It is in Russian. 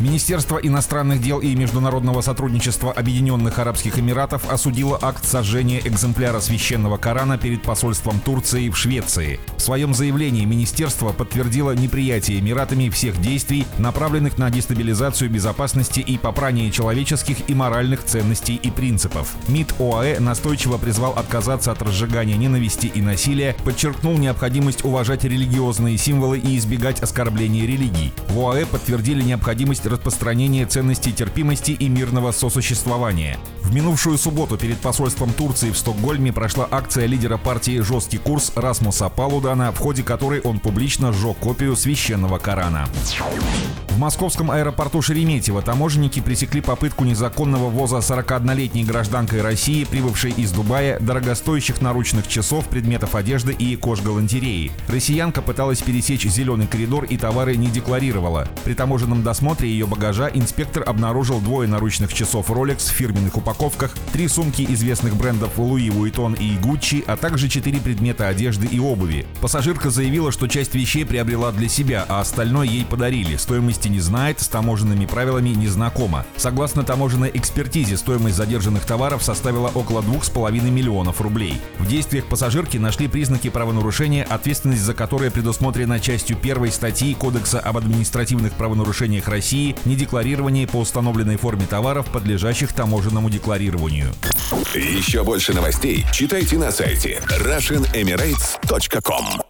Министерство иностранных дел и международного сотрудничества Объединенных Арабских Эмиратов осудило акт сожжения экземпляра священного Корана перед посольством Турции в Швеции. В своем заявлении министерство подтвердило неприятие Эмиратами всех действий, направленных на дестабилизацию безопасности и попрание человеческих и моральных ценностей и принципов. МИД ОАЭ настойчиво призвал отказаться от разжигания ненависти и насилия, подчеркнул необходимость уважать религиозные символы и избегать оскорбления религий. В ОАЭ подтвердили необходимость распространения ценностей терпимости и мирного сосуществования. В минувшую субботу перед посольством Турции в Стокгольме прошла акция лидера партии «Жесткий курс» Расмуса Палудана, в ходе которой он публично сжег копию священного Корана. В московском аэропорту Шереметьево таможенники пресекли попытку незаконного ввоза 41-летней гражданкой России, прибывшей из Дубая, дорогостоящих наручных часов, предметов одежды и кожгалантереи. Россиянка пыталась пересечь зеленый коридор и товары не декларировала. При таможенном досмотре ее багажа инспектор обнаружил двое наручных часов Rolex в фирменных упаковках, три сумки известных брендов Louis Vuitton и Gucci, а также четыре предмета одежды и обуви. Пассажирка заявила, что часть вещей приобрела для себя, а остальное ей подарили. Стоимость области не знает, с таможенными правилами не знакома. Согласно таможенной экспертизе, стоимость задержанных товаров составила около 2,5 миллионов рублей. В действиях пассажирки нашли признаки правонарушения, ответственность за которое предусмотрена частью первой статьи Кодекса об административных правонарушениях России «Недекларирование по установленной форме товаров, подлежащих таможенному декларированию». Еще больше новостей читайте на сайте RussianEmirates.com